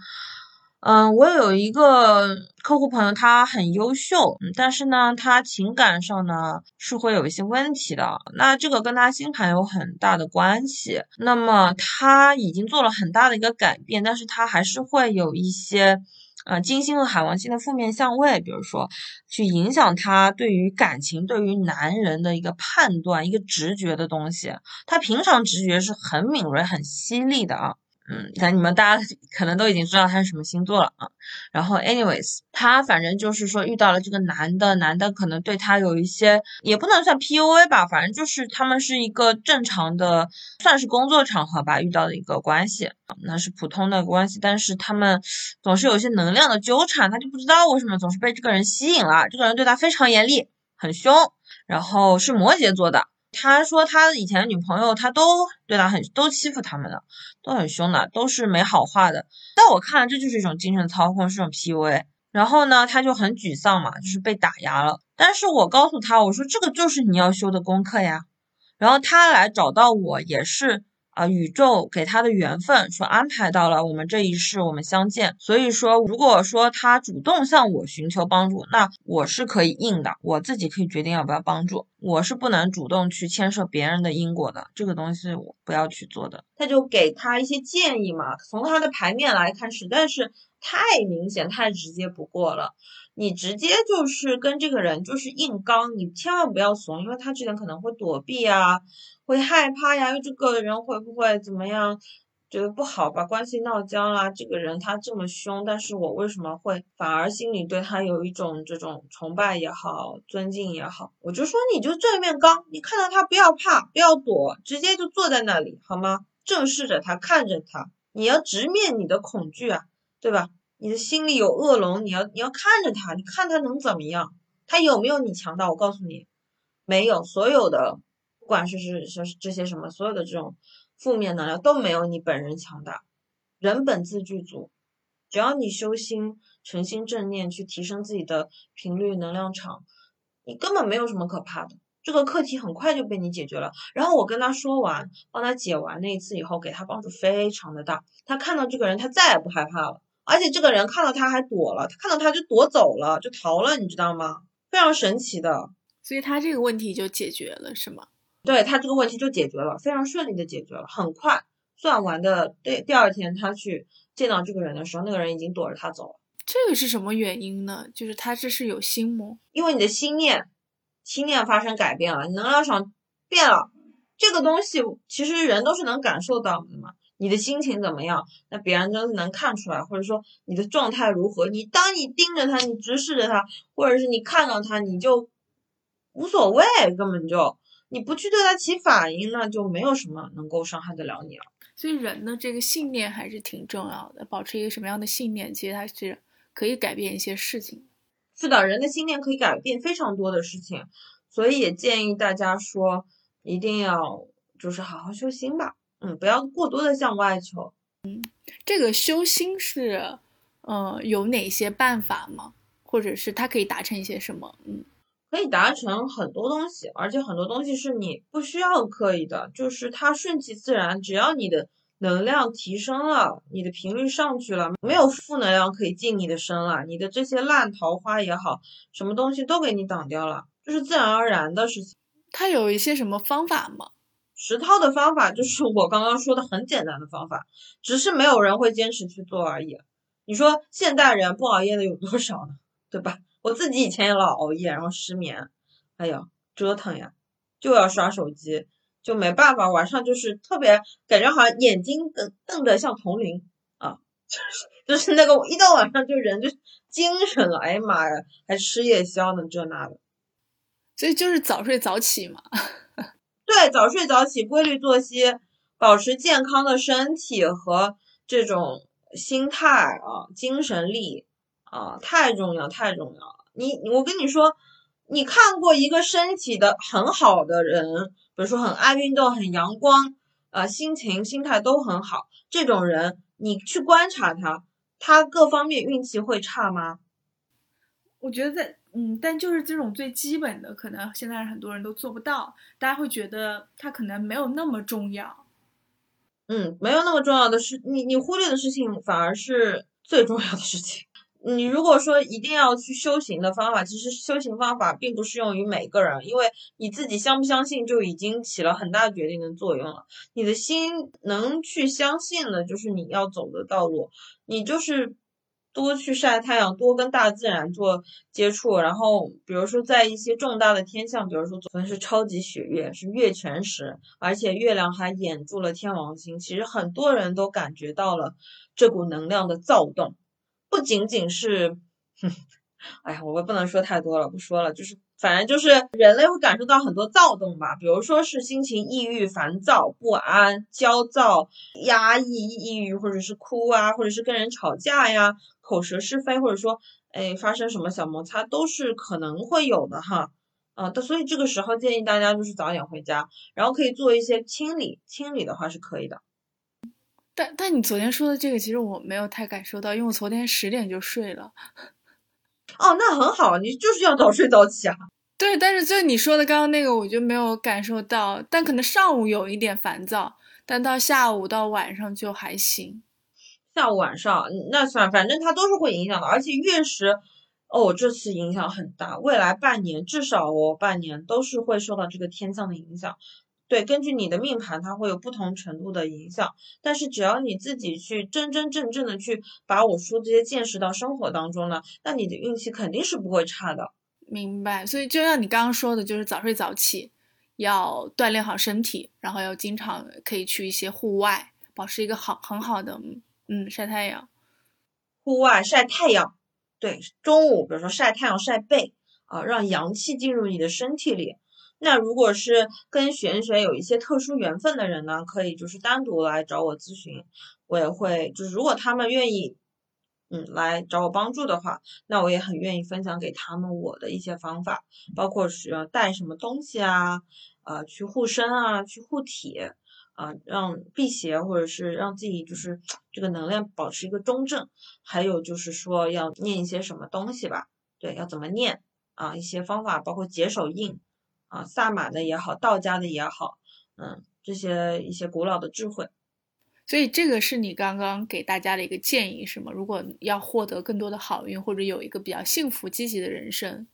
嗯，我有一个客户朋友，他很优秀，但是呢，他情感上呢是会有一些问题的。那这个跟他星盘有很大的关系。那么他已经做了很大的一个改变，但是他还是会有一些，呃，金星和海王星的负面相位，比如说去影响他对于感情、对于男人的一个判断、一个直觉的东西。他平常直觉是很敏锐、很犀利的啊。嗯，那你们大家可能都已经知道他是什么星座了啊。然后，anyways，他反正就是说遇到了这个男的，男的可能对他有一些，也不能算 PUA 吧，反正就是他们是一个正常的，算是工作场合吧遇到的一个关系，那是普通的关系，但是他们总是有一些能量的纠缠，他就不知道为什么总是被这个人吸引了，这个人对他非常严厉，很凶，然后是摩羯座的。他说他以前的女朋友他都对他很都欺负他们的，都很凶的，都是没好话的。在我看来，这就是一种精神操控，是种 PUA。然后呢，他就很沮丧嘛，就是被打压了。但是我告诉他，我说这个就是你要修的功课呀。然后他来找到我也是。啊，宇宙给他的缘分，说安排到了我们这一世，我们相见。所以说，如果说他主动向我寻求帮助，那我是可以应的，我自己可以决定要不要帮助。我是不能主动去牵涉别人的因果的，这个东西我不要去做的。他就给他一些建议嘛，从他的牌面来看，实在是太明显、太直接不过了。你直接就是跟这个人就是硬刚，你千万不要怂，因为他之前可能会躲避啊。会害怕呀，因为这个人会不会怎么样？觉得不好，吧关系闹僵啦。这个人他这么凶，但是我为什么会反而心里对他有一种这种崇拜也好，尊敬也好？我就说你就正面刚，你看到他不要怕，不要躲，直接就坐在那里好吗？正视着他，看着他，你要直面你的恐惧啊，对吧？你的心里有恶龙，你要你要看着他，你看他能怎么样？他有没有你强大？我告诉你，没有，所有的。不管是是是这些什么，所有的这种负面能量都没有你本人强大。人本自具足，只要你修心、诚心正念，去提升自己的频率能量场，你根本没有什么可怕的。这个课题很快就被你解决了。然后我跟他说完，帮他解完那一次以后，给他帮助非常的大。他看到这个人，他再也不害怕了。而且这个人看到他还躲了，他看到他就躲走了，就逃了，你知道吗？非常神奇的。所以他这个问题就解决了，是吗？对他这个问题就解决了，非常顺利的解决了，很快算完的。第第二天他去见到这个人的时候，那个人已经躲着他走了。这个是什么原因呢？就是他这是有心魔，因为你的心念，心念发生改变了，你能量场变了。这个东西其实人都是能感受到的嘛。你的心情怎么样，那别人都是能看出来，或者说你的状态如何。你当你盯着他，你直视着他，或者是你看到他，你就无所谓，根本就。你不去对它起反应，那就没有什么能够伤害得了你了。所以人的这个信念还是挺重要的，保持一个什么样的信念，其实它是可以改变一些事情。是的，人的信念可以改变非常多的事情，所以也建议大家说，一定要就是好好修心吧，嗯，不要过多的向外求。嗯，这个修心是，呃，有哪些办法吗？或者是它可以达成一些什么？嗯，可以达成很多东西，而且很多东西是你不需要刻意的，就是它顺其自然，只要你的能量提升了，你的频率上去了，没有负能量可以进你的身了，你的这些烂桃花也好，什么东西都给你挡掉了，就是自然而然的事情。它有一些什么方法吗？实操的方法就是我刚刚说的很简单的方法，只是没有人会坚持去做而已。你说现代人不熬夜的有多少呢？对吧？我自己以前也老熬夜，然后失眠，哎呀，折腾呀，就要刷手机，就没办法，晚上就是特别感觉好像眼睛瞪瞪得像铜铃啊，就 是就是那个一到晚上就人就精神了，哎呀妈呀，还吃夜宵呢，这那的。所以就是早睡早起嘛。对，早睡早起，规律作息，保持健康的身体和这种心态啊，精神力啊，太重要，太重要了。你，我跟你说，你看过一个身体的很好的人，比如说很爱运动、很阳光呃，心情、心态都很好，这种人，你去观察他，他各方面运气会差吗？我觉得在。嗯，但就是这种最基本的，可能现在很多人都做不到，大家会觉得他可能没有那么重要。嗯，没有那么重要的事，你你忽略的事情反而是最重要的事情。你如果说一定要去修行的方法，其实修行方法并不适用于每个人，因为你自己相不相信就已经起了很大决定的作用了。你的心能去相信的，就是你要走的道路，你就是。多去晒太阳，多跟大自然做接触，然后比如说在一些重大的天象，比如说昨天是超级血月，是月全食，而且月亮还掩住了天王星，其实很多人都感觉到了这股能量的躁动，不仅仅是，哎呀，我们不能说太多了，不说了，就是。反正就是人类会感受到很多躁动吧，比如说是心情抑郁、烦躁、不安、焦躁、压抑、抑郁，或者是哭啊，或者是跟人吵架呀、口舌是非，或者说哎发生什么小摩擦，都是可能会有的哈。啊，所以这个时候建议大家就是早点回家，然后可以做一些清理，清理的话是可以的。但但你昨天说的这个，其实我没有太感受到，因为我昨天十点就睡了。哦，那很好，你就是要早睡早起啊。对，但是就你说的刚刚那个，我就没有感受到。但可能上午有一点烦躁，但到下午到晚上就还行。下午晚上那算，反正它都是会影响的。而且月食，哦，这次影响很大，未来半年至少哦半年都是会受到这个天象的影响。对，根据你的命盘，它会有不同程度的影响。但是只要你自己去真真正正的去把我说这些见识到生活当中了，那你的运气肯定是不会差的。明白，所以就像你刚刚说的，就是早睡早起，要锻炼好身体，然后要经常可以去一些户外，保持一个好很好的，嗯，晒太阳。户外晒太阳，对，中午比如说晒太阳晒背啊，让阳气进入你的身体里。那如果是跟玄学有一些特殊缘分的人呢，可以就是单独来找我咨询，我也会就是如果他们愿意。嗯，来找我帮助的话，那我也很愿意分享给他们我的一些方法，包括是要带什么东西啊，呃，去护身啊，去护体啊，让辟邪或者是让自己就是这个能量保持一个中正，还有就是说要念一些什么东西吧，对，要怎么念啊？一些方法包括解手印啊，萨满的也好，道家的也好，嗯，这些一些古老的智慧。所以这个是你刚刚给大家的一个建议，是吗？如果要获得更多的好运，或者有一个比较幸福积极的人生，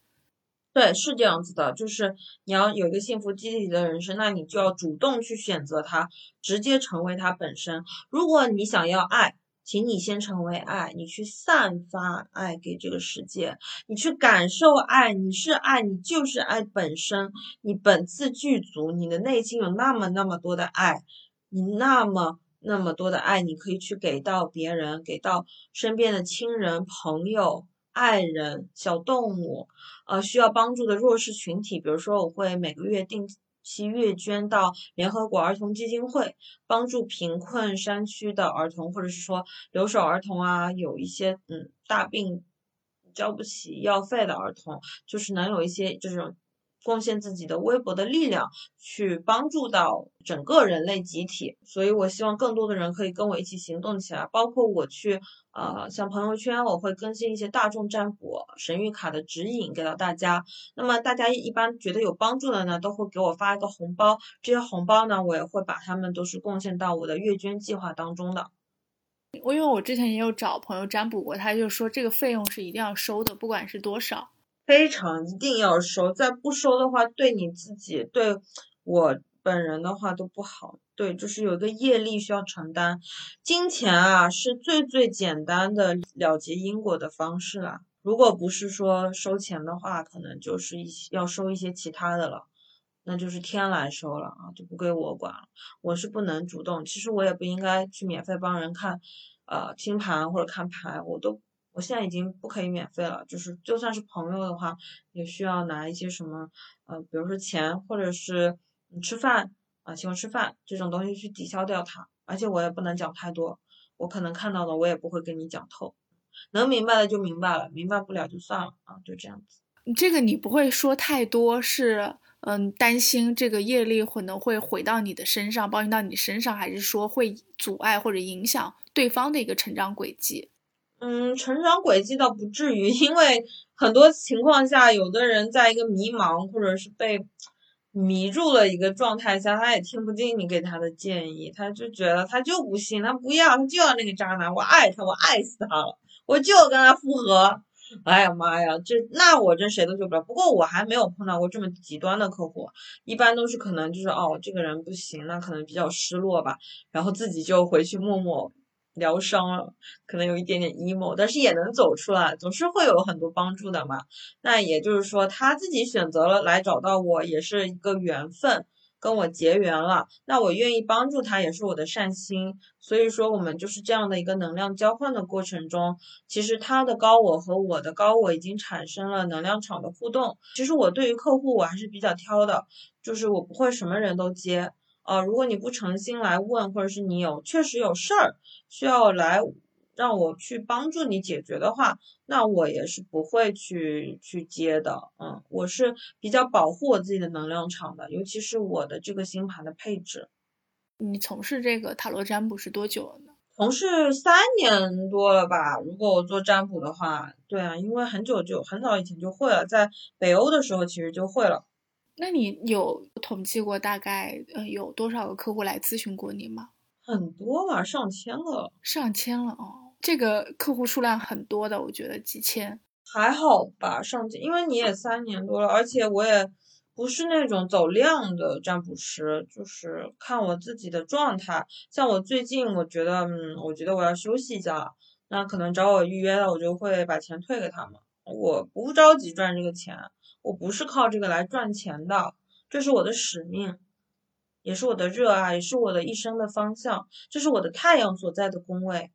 对，是这样子的，就是你要有一个幸福积极的人生，那你就要主动去选择它，直接成为它本身。如果你想要爱，请你先成为爱，你去散发爱给这个世界，你去感受爱，你是爱，你就是爱本身，你本自具足，你的内心有那么那么多的爱，你那么。那么多的爱，你可以去给到别人，给到身边的亲人、朋友、爱人、小动物，呃，需要帮助的弱势群体。比如说，我会每个月定期月捐到联合国儿童基金会，帮助贫困山区的儿童，或者是说留守儿童啊，有一些嗯大病交不起药费的儿童，就是能有一些这种贡献自己的微薄的力量，去帮助到整个人类集体。所以我希望更多的人可以跟我一起行动起来，包括我去，呃，像朋友圈我会更新一些大众占卜神谕卡的指引给到大家。那么大家一般觉得有帮助的呢，都会给我发一个红包，这些红包呢，我也会把它们都是贡献到我的月捐计划当中的。我因为我之前也有找朋友占卜过，他就说这个费用是一定要收的，不管是多少，非常一定要收，再不收的话，对你自己对我本人的话都不好。对，就是有一个业力需要承担。金钱啊，是最最简单的了结因果的方式啦。如果不是说收钱的话，可能就是一些要收一些其他的了，那就是天来收了啊，就不归我管了。我是不能主动，其实我也不应该去免费帮人看。呃，清盘或者看牌，我都我现在已经不可以免费了。就是就算是朋友的话，也需要拿一些什么，呃，比如说钱或者是吃饭啊，请我吃饭这种东西去抵消掉它。而且我也不能讲太多，我可能看到的我也不会跟你讲透，能明白的就明白了，明白不了就算了啊，就这样子。这个你不会说太多，是嗯，担心这个业力可能会回到你的身上，报应到你身上，还是说会阻碍或者影响？对方的一个成长轨迹，嗯，成长轨迹倒不至于，因为很多情况下，有的人在一个迷茫或者是被迷住了一个状态下，他也听不进你给他的建议，他就觉得他就不信，他不要，他就要那个渣男，我爱他，我爱死他了，我就跟他复合。哎呀妈呀，这那我真谁都救不了。不过我还没有碰到过这么极端的客户，一般都是可能就是哦，这个人不行，那可能比较失落吧，然后自己就回去默默。疗伤了，可能有一点点 emo，但是也能走出来，总是会有很多帮助的嘛。那也就是说，他自己选择了来找到我，也是一个缘分，跟我结缘了。那我愿意帮助他，也是我的善心。所以说，我们就是这样的一个能量交换的过程中，其实他的高我和我的高我已经产生了能量场的互动。其实我对于客户我还是比较挑的，就是我不会什么人都接。啊，如果你不诚心来问，或者是你有确实有事儿需要来让我去帮助你解决的话，那我也是不会去去接的。嗯，我是比较保护我自己的能量场的，尤其是我的这个星盘的配置。你从事这个塔罗占卜是多久了呢？从事三年多了吧。如果我做占卜的话，对啊，因为很久就很早以前就会了，在北欧的时候其实就会了。那你有统计过大概呃有多少个客户来咨询过你吗？很多吧，上千了，上千了哦。这个客户数量很多的，我觉得几千还好吧，上千，因为你也三年多了，而且我也不是那种走量的占卜师，就是看我自己的状态。像我最近，我觉得嗯，我觉得我要休息一下，那可能找我预约了，我就会把钱退给他们。我不着急赚这个钱。我不是靠这个来赚钱的，这是我的使命，也是我的热爱，也是我的一生的方向。这是我的太阳所在的宫位，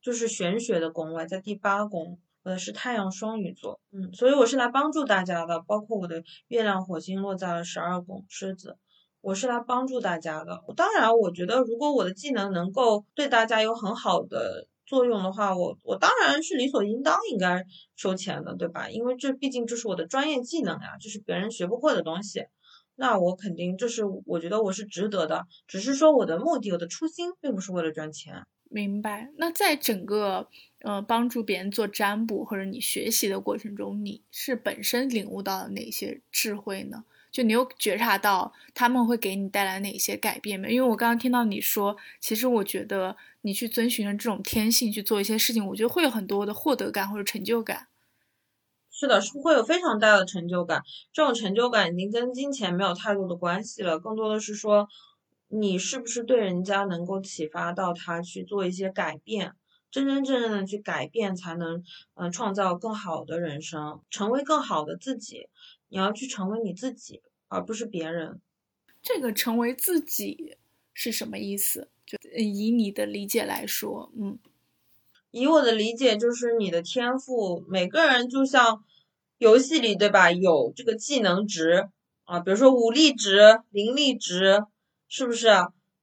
就是玄学的宫位，在第八宫。我的是太阳双鱼座，嗯，所以我是来帮助大家的。包括我的月亮、火星落在了十二宫狮子，我是来帮助大家的。当然，我觉得如果我的技能能够对大家有很好的。作用的话，我我当然是理所应当应该收钱的，对吧？因为这毕竟就是我的专业技能呀，这是别人学不会的东西，那我肯定就是我觉得我是值得的。只是说我的目的，我的初心并不是为了赚钱。明白。那在整个呃帮助别人做占卜或者你学习的过程中，你是本身领悟到了哪些智慧呢？就你有觉察到他们会给你带来哪些改变没？因为我刚刚听到你说，其实我觉得你去遵循着这种天性去做一些事情，我觉得会有很多的获得感或者成就感。是的，是会有非常大的成就感。这种成就感已经跟金钱没有太多的关系了，更多的是说你是不是对人家能够启发到他去做一些改变，真真正正的去改变，才能嗯创造更好的人生，成为更好的自己。你要去成为你自己，而不是别人。这个成为自己是什么意思？就以你的理解来说，嗯，以我的理解就是你的天赋。每个人就像游戏里，对吧？有这个技能值啊，比如说武力值、灵力值，是不是？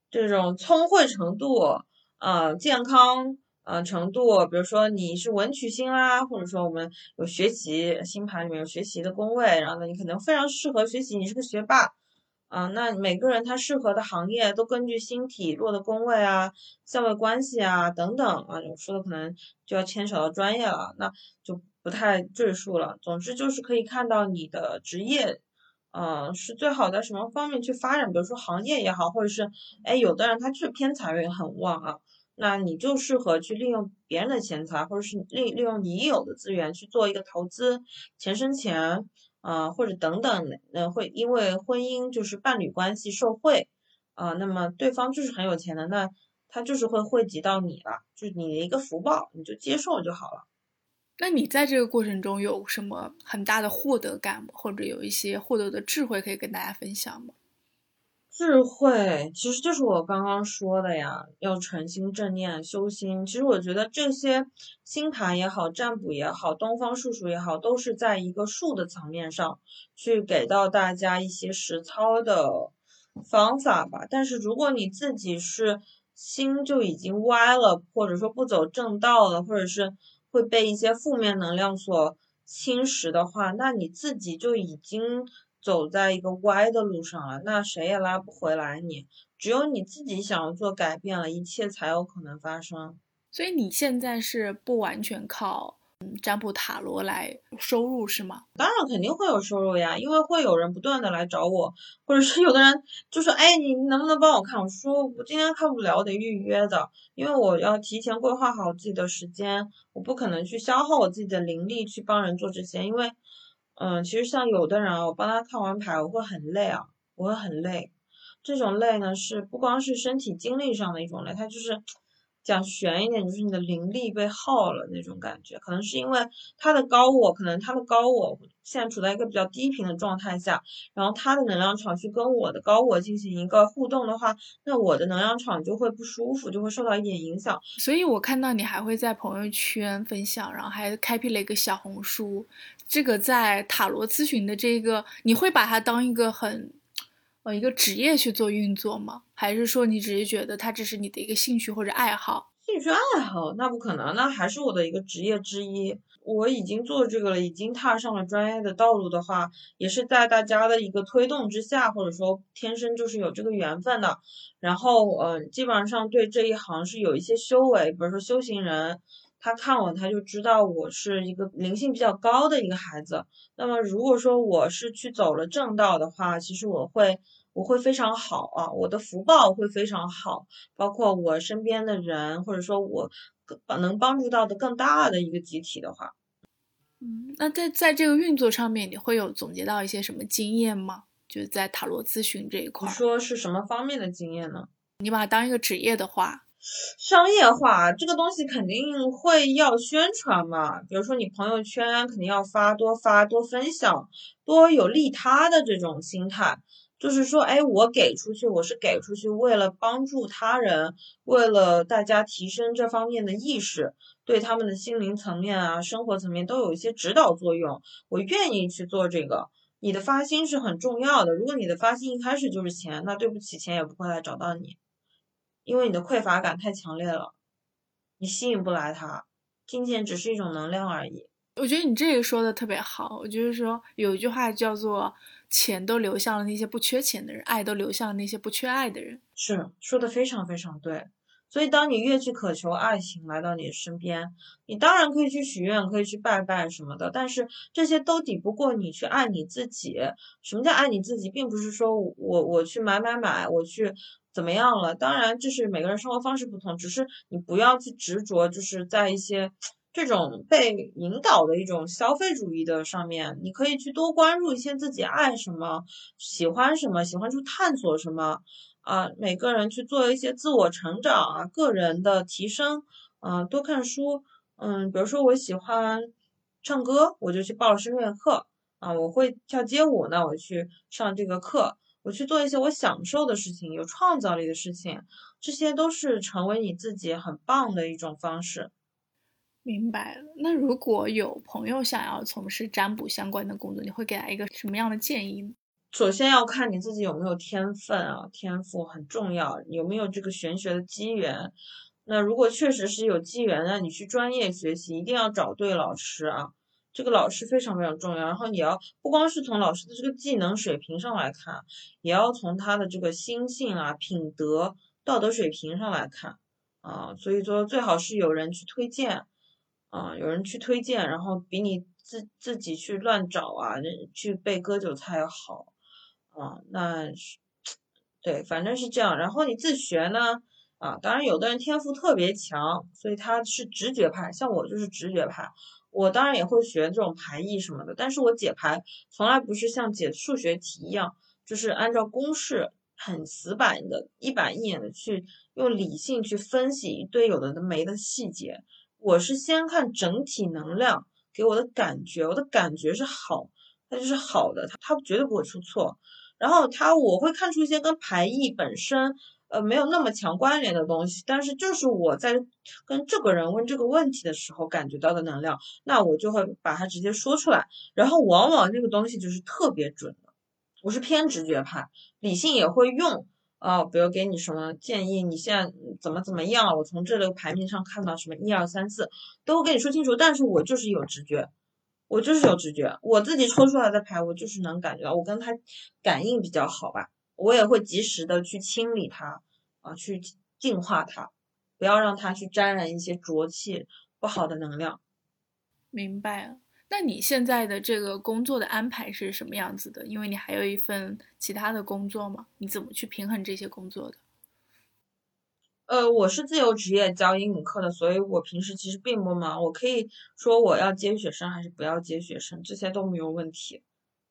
这种聪慧程度、呃，健康、呃程度，比如说你是文曲星啦，或者说我们有学习星盘里面有学习的宫位，然后呢，你可能非常适合学习，你是个学霸。啊，那每个人他适合的行业都根据星体落的宫位啊、相位关系啊等等啊，我说的可能就要牵扯到专业了，那就不太赘述了。总之就是可以看到你的职业，嗯，是最好在什么方面去发展，比如说行业也好，或者是哎，有的人他就是偏财运很旺啊，那你就适合去利用别人的钱财，或者是利利用你有的资源去做一个投资，钱生钱。啊，或者等等，呃，会因为婚姻就是伴侣关系受贿，啊，那么对方就是很有钱的，那他就是会惠及到你了，就是你的一个福报，你就接受就好了。那你在这个过程中有什么很大的获得感？或者有一些获得的智慧可以跟大家分享吗？智慧其实就是我刚刚说的呀，要诚心正念修心。其实我觉得这些星盘也好，占卜也好，东方术数也好，都是在一个术的层面上去给到大家一些实操的方法吧。但是如果你自己是心就已经歪了，或者说不走正道了，或者是会被一些负面能量所侵蚀的话，那你自己就已经。走在一个歪的路上了，那谁也拉不回来你。只有你自己想要做改变了，一切才有可能发生。所以你现在是不完全靠嗯占卜塔罗来收入是吗？当然肯定会有收入呀，因为会有人不断的来找我，或者是有的人就说，哎，你能不能帮我看？我说我今天看不了，我得预约的，因为我要提前规划好自己的时间，我不可能去消耗我自己的灵力去帮人做这些，因为。嗯，其实像有的人啊，我帮他看完牌，我会很累啊，我会很累。这种累呢，是不光是身体精力上的一种累，它就是。讲玄一点，就是你的灵力被耗了那种感觉，可能是因为他的高我，可能他的高我现在处在一个比较低频的状态下，然后他的能量场去跟我的高我进行一个互动的话，那我的能量场就会不舒服，就会受到一点影响。所以我看到你还会在朋友圈分享，然后还开辟了一个小红书，这个在塔罗咨询的这个，你会把它当一个很。呃，一个职业去做运作吗？还是说你只是觉得它只是你的一个兴趣或者爱好？兴趣爱好那不可能，那还是我的一个职业之一。我已经做这个了，已经踏上了专业的道路的话，也是在大家的一个推动之下，或者说天生就是有这个缘分的。然后，嗯，基本上对这一行是有一些修为，比如说修行人。他看我，他就知道我是一个灵性比较高的一个孩子。那么，如果说我是去走了正道的话，其实我会我会非常好啊，我的福报会非常好，包括我身边的人，或者说我能帮助到的更大的一个集体的话。嗯，那在在这个运作上面，你会有总结到一些什么经验吗？就是在塔罗咨询这一块，你说是什么方面的经验呢？你把它当一个职业的话。商业化这个东西肯定会要宣传嘛，比如说你朋友圈肯定要发，多发多分享，多有利他的这种心态，就是说，哎，我给出去，我是给出去，为了帮助他人，为了大家提升这方面的意识，对他们的心灵层面啊、生活层面都有一些指导作用，我愿意去做这个。你的发心是很重要的，如果你的发心一开始就是钱，那对不起，钱也不会来找到你。因为你的匮乏感太强烈了，你吸引不来他，金钱只是一种能量而已。我觉得你这个说的特别好，我就是说有一句话叫做“钱都流向了那些不缺钱的人，爱都流向了那些不缺爱的人”。是说的非常非常对。所以当你越去渴求爱情来到你身边，你当然可以去许愿，可以去拜拜什么的，但是这些都抵不过你去爱你自己。什么叫爱你自己？并不是说我我去买买买，我去。怎么样了？当然，就是每个人生活方式不同，只是你不要去执着，就是在一些这种被引导的一种消费主义的上面，你可以去多关注一些自己爱什么、喜欢什么、喜欢去探索什么啊。每个人去做一些自我成长啊、个人的提升，啊，多看书，嗯，比如说我喜欢唱歌，我就去报声乐课啊；我会跳街舞，那我去上这个课。我去做一些我享受的事情，有创造力的事情，这些都是成为你自己很棒的一种方式。明白了。那如果有朋友想要从事占卜相关的工作，你会给他一个什么样的建议呢？首先要看你自己有没有天分啊，天赋很重要，有没有这个玄学的机缘。那如果确实是有机缘的，你去专业学习，一定要找对老师啊。这个老师非常非常重要。然后你要不光是从老师的这个技能水平上来看，也要从他的这个心性啊、品德、道德水平上来看啊。所以说，最好是有人去推荐啊，有人去推荐，然后比你自自己去乱找啊，去被割韭菜要好啊。那对，反正是这样。然后你自学呢？啊，当然，有的人天赋特别强，所以他是直觉派，像我就是直觉派。我当然也会学这种排异什么的，但是我解牌从来不是像解数学题一样，就是按照公式很死板的、一板一眼的去用理性去分析一堆有的没的细节。我是先看整体能量给我的感觉，我的感觉是好，它就是好的，它它绝对不会出错。然后它我会看出一些跟排异本身。呃，没有那么强关联的东西，但是就是我在跟这个人问这个问题的时候感觉到的能量，那我就会把它直接说出来，然后往往那个东西就是特别准的。我是偏直觉派，理性也会用啊，比如给你什么建议，你现在怎么怎么样，我从这个牌面上看到什么一二三四，都会跟你说清楚，但是我就是有直觉，我就是有直觉，我自己抽出来的牌，我就是能感觉到，我跟他感应比较好吧。我也会及时的去清理它，啊，去净化它，不要让它去沾染一些浊气、不好的能量。明白了。那你现在的这个工作的安排是什么样子的？因为你还有一份其他的工作嘛，你怎么去平衡这些工作的？呃，我是自由职业教英语课的，所以我平时其实并不忙。我可以说我要接学生还是不要接学生，这些都没有问题，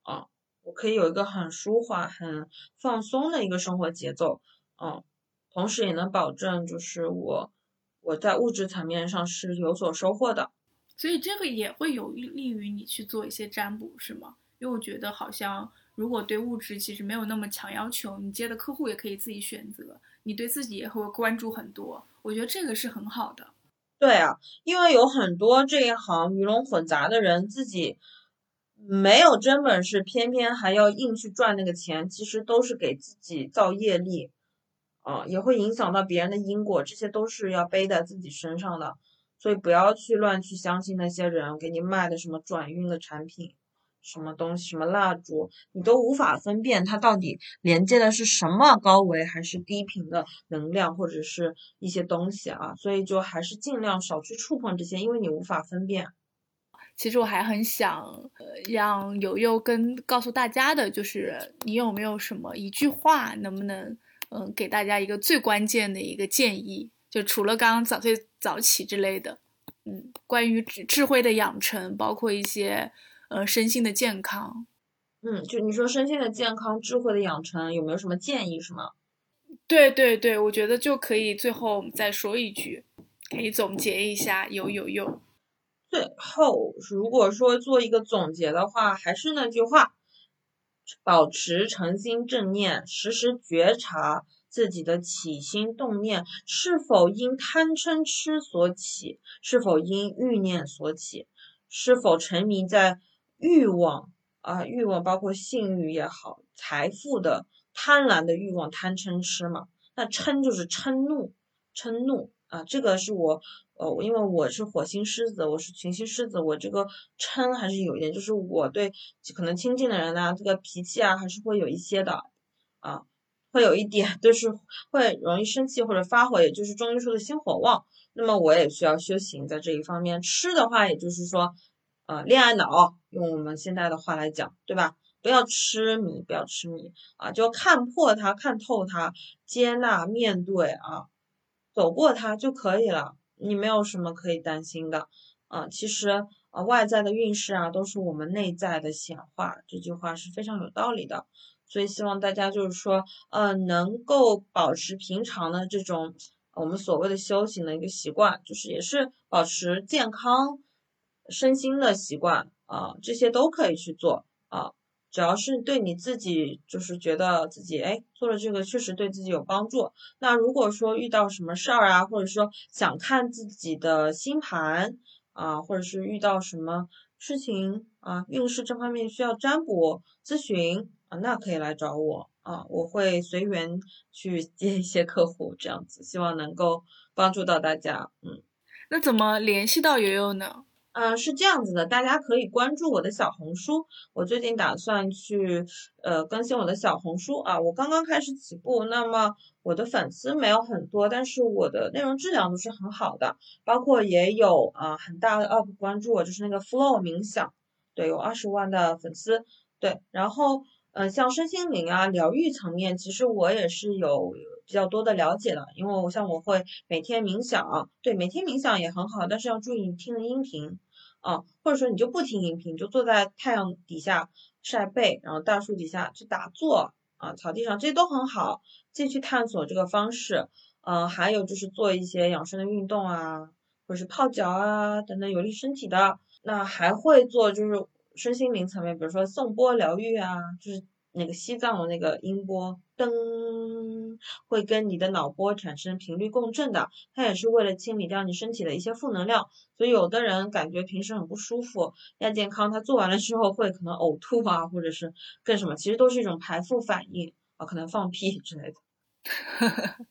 啊。我可以有一个很舒缓、很放松的一个生活节奏，嗯，同时也能保证就是我我在物质层面上是有所收获的，所以这个也会有利于你去做一些占卜，是吗？因为我觉得好像如果对物质其实没有那么强要求，你接的客户也可以自己选择，你对自己也会关注很多，我觉得这个是很好的。对啊，因为有很多这一行鱼龙混杂的人自己。没有真本事，偏偏还要硬去赚那个钱，其实都是给自己造业力，啊，也会影响到别人的因果，这些都是要背在自己身上的。所以不要去乱去相信那些人给你卖的什么转运的产品，什么东西，什么蜡烛，你都无法分辨它到底连接的是什么高维还是低频的能量，或者是一些东西啊。所以就还是尽量少去触碰这些，因为你无法分辨。其实我还很想，呃，让悠悠跟告诉大家的，就是你有没有什么一句话，能不能，嗯，给大家一个最关键的一个建议？就除了刚刚早睡早起之类的，嗯，关于智智慧的养成，包括一些，呃，身心的健康，嗯，就你说身心的健康、智慧的养成，有没有什么建议？是吗？对对对，我觉得就可以最后再说一句，可以总结一下，有有用。最后，如果说做一个总结的话，还是那句话，保持诚心正念，时时觉察自己的起心动念是否因贪嗔痴所起，是否因欲念所起，是否沉迷在欲望啊，欲望包括性欲也好，财富的贪婪的欲望，贪嗔痴嘛，那嗔就是嗔怒，嗔怒啊，这个是我。呃，因为我是火星狮子，我是群星狮子，我这个嗔还是有一点，就是我对可能亲近的人呢，这个脾气啊，还是会有一些的，啊，会有一点，就是会容易生气或者发火，也就是中医说的心火旺。那么我也需要修行在这一方面。吃的话，也就是说，呃，恋爱脑，用我们现在的话来讲，对吧？不要痴迷，不要痴迷啊，就看破它，看透它，接纳、面对啊，走过它就可以了。你没有什么可以担心的，啊，其实啊，外在的运势啊，都是我们内在的显化，这句话是非常有道理的。所以希望大家就是说，呃，能够保持平常的这种我们所谓的修行的一个习惯，就是也是保持健康身心的习惯啊，这些都可以去做啊。只要是对你自己，就是觉得自己哎做了这个确实对自己有帮助。那如果说遇到什么事儿啊，或者说想看自己的星盘啊，或者是遇到什么事情啊，运势这方面需要占卜咨询啊，那可以来找我啊，我会随缘去接一些客户，这样子，希望能够帮助到大家。嗯，那怎么联系到悠悠呢？嗯，是这样子的，大家可以关注我的小红书。我最近打算去呃更新我的小红书啊，我刚刚开始起步，那么我的粉丝没有很多，但是我的内容质量都是很好的，包括也有啊很大的 UP 关注我，就是那个 Flow 冥想，对，有二十万的粉丝，对，然后嗯像身心灵啊疗愈层面，其实我也是有。比较多的了解了，因为我像我会每天冥想，对，每天冥想也很好，但是要注意听的音频，啊，或者说你就不听音频，就坐在太阳底下晒背，然后大树底下去打坐，啊，草地上这些都很好，继续探索这个方式，嗯，还有就是做一些养生的运动啊，或者是泡脚啊等等有利身体的，那还会做就是身心灵层面，比如说颂钵疗愈啊，就是。那个西藏的那个音波噔，会跟你的脑波产生频率共振的，它也是为了清理掉你身体的一些负能量。所以有的人感觉平时很不舒服，亚健康他做完了之后会可能呕吐啊，或者是更什么，其实都是一种排腹反应啊，可能放屁之类的。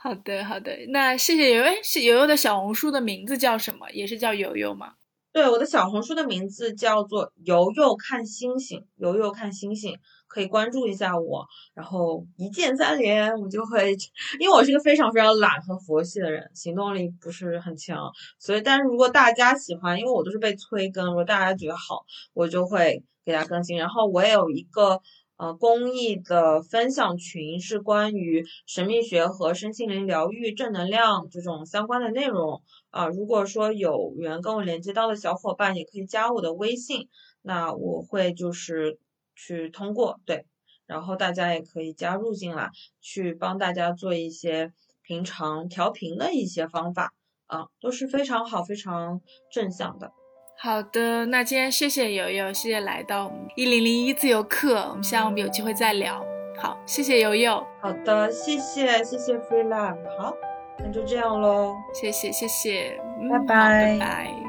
好的，好的，那谢谢游，哎，是游游的小红书的名字叫什么？也是叫游游吗？对，我的小红书的名字叫做“游游看星星”，游游看星星，可以关注一下我，然后一键三连，我就会，因为我是一个非常非常懒和佛系的人，行动力不是很强，所以，但是如果大家喜欢，因为我都是被催更，如果大家觉得好，我就会给大家更新。然后我也有一个呃公益的分享群，是关于神秘学和身心灵疗愈、正能量这种相关的内容。啊，如果说有缘跟我连接到的小伙伴，也可以加我的微信，那我会就是去通过对，然后大家也可以加入进来，去帮大家做一些平常调频的一些方法啊，都是非常好、非常正向的。好的，那今天谢谢悠悠，谢谢来到一零零一自由课，我们希望我们有机会再聊。好，谢谢悠悠。好的，谢谢谢谢 Free Love。好。那就这样喽，谢谢谢谢，拜拜拜。拜。